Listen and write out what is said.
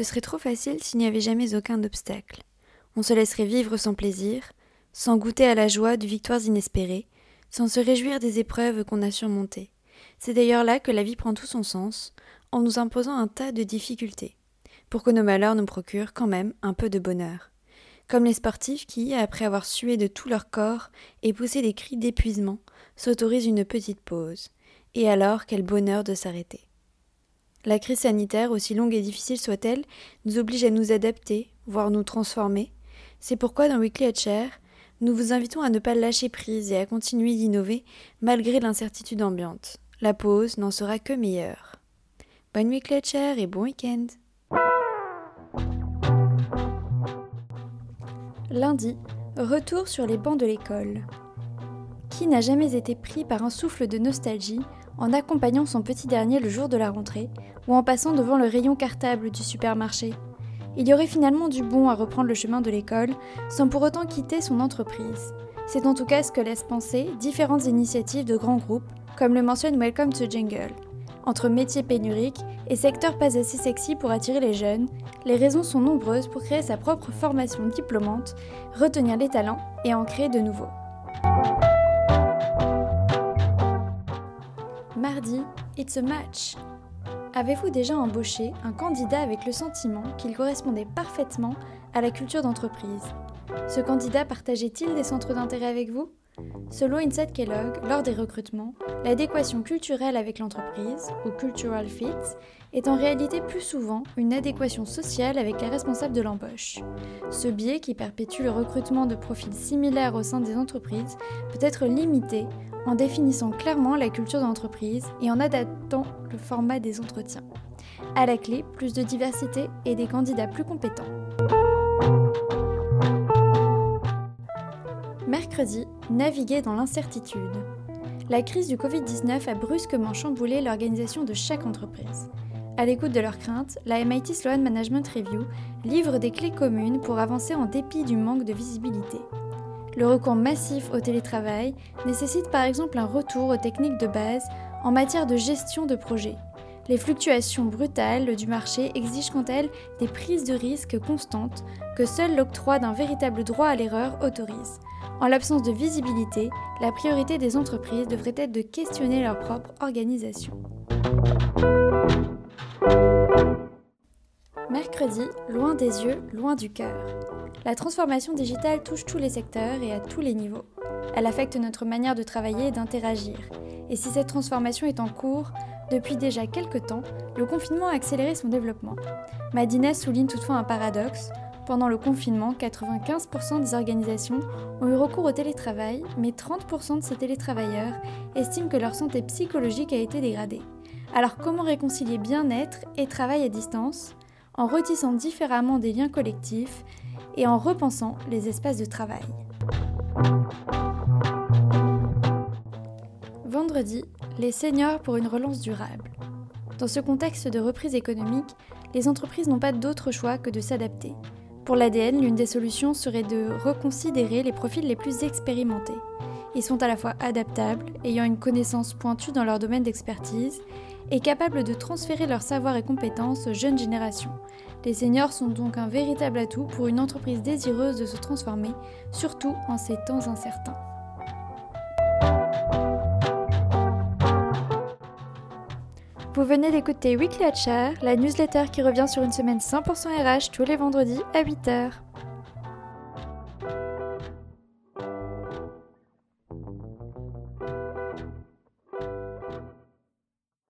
serait trop facile s'il n'y avait jamais aucun obstacle. On se laisserait vivre sans plaisir, sans goûter à la joie de victoires inespérées, sans se réjouir des épreuves qu'on a surmontées. C'est d'ailleurs là que la vie prend tout son sens, en nous imposant un tas de difficultés, pour que nos malheurs nous procurent quand même un peu de bonheur. Comme les sportifs qui, après avoir sué de tout leur corps et poussé des cris d'épuisement, s'autorisent une petite pause. Et alors, quel bonheur de s'arrêter. La crise sanitaire, aussi longue et difficile soit-elle, nous oblige à nous adapter, voire nous transformer. C'est pourquoi dans Weekly Chair, nous vous invitons à ne pas lâcher prise et à continuer d'innover malgré l'incertitude ambiante. La pause n'en sera que meilleure. Bonne nuit Chair et bon week-end Lundi, retour sur les bancs de l'école. N'a jamais été pris par un souffle de nostalgie en accompagnant son petit dernier le jour de la rentrée ou en passant devant le rayon cartable du supermarché il y aurait finalement du bon à reprendre le chemin de l'école sans pour autant quitter son entreprise. C'est en tout cas ce que laissent penser différentes initiatives de grands groupes, comme le mentionne Welcome to Jungle. Entre métiers pénuriques et secteurs pas assez sexy pour attirer les jeunes, les raisons sont nombreuses pour créer sa propre formation diplômante, retenir les talents et en créer de nouveaux. Mardi, it's a match. Avez-vous déjà embauché un candidat avec le sentiment qu'il correspondait parfaitement à la culture d'entreprise? Ce candidat partageait-il des centres d'intérêt avec vous? Selon Inside Kellogg, lors des recrutements, l'adéquation culturelle avec l'entreprise, ou cultural fit, est en réalité plus souvent une adéquation sociale avec les responsables de l'embauche. Ce biais qui perpétue le recrutement de profils similaires au sein des entreprises peut être limité en définissant clairement la culture d'entreprise et en adaptant le format des entretiens. À la clé, plus de diversité et des candidats plus compétents. Mercredi, naviguer dans l'incertitude. La crise du Covid-19 a brusquement chamboulé l'organisation de chaque entreprise. À l'écoute de leurs craintes, la MIT Sloan Management Review livre des clés communes pour avancer en dépit du manque de visibilité. Le recours massif au télétravail nécessite par exemple un retour aux techniques de base en matière de gestion de projet. Les fluctuations brutales du marché exigent quant à elles des prises de risques constantes que seul l'octroi d'un véritable droit à l'erreur autorise. En l'absence de visibilité, la priorité des entreprises devrait être de questionner leur propre organisation. Mercredi, loin des yeux, loin du cœur. La transformation digitale touche tous les secteurs et à tous les niveaux. Elle affecte notre manière de travailler et d'interagir. Et si cette transformation est en cours, depuis déjà quelques temps, le confinement a accéléré son développement. Madina souligne toutefois un paradoxe. Pendant le confinement, 95% des organisations ont eu recours au télétravail, mais 30% de ces télétravailleurs estiment que leur santé psychologique a été dégradée. Alors comment réconcilier bien-être et travail à distance en retissant différemment des liens collectifs et en repensant les espaces de travail? Vendredi, les seniors pour une relance durable. Dans ce contexte de reprise économique, les entreprises n'ont pas d'autre choix que de s'adapter. Pour l'ADN, l'une des solutions serait de reconsidérer les profils les plus expérimentés. Ils sont à la fois adaptables, ayant une connaissance pointue dans leur domaine d'expertise, et capables de transférer leur savoir et compétences aux jeunes générations. Les seniors sont donc un véritable atout pour une entreprise désireuse de se transformer, surtout en ces temps incertains. Vous venez d'écouter Weekly HR, la newsletter qui revient sur une semaine 100% RH tous les vendredis à 8h.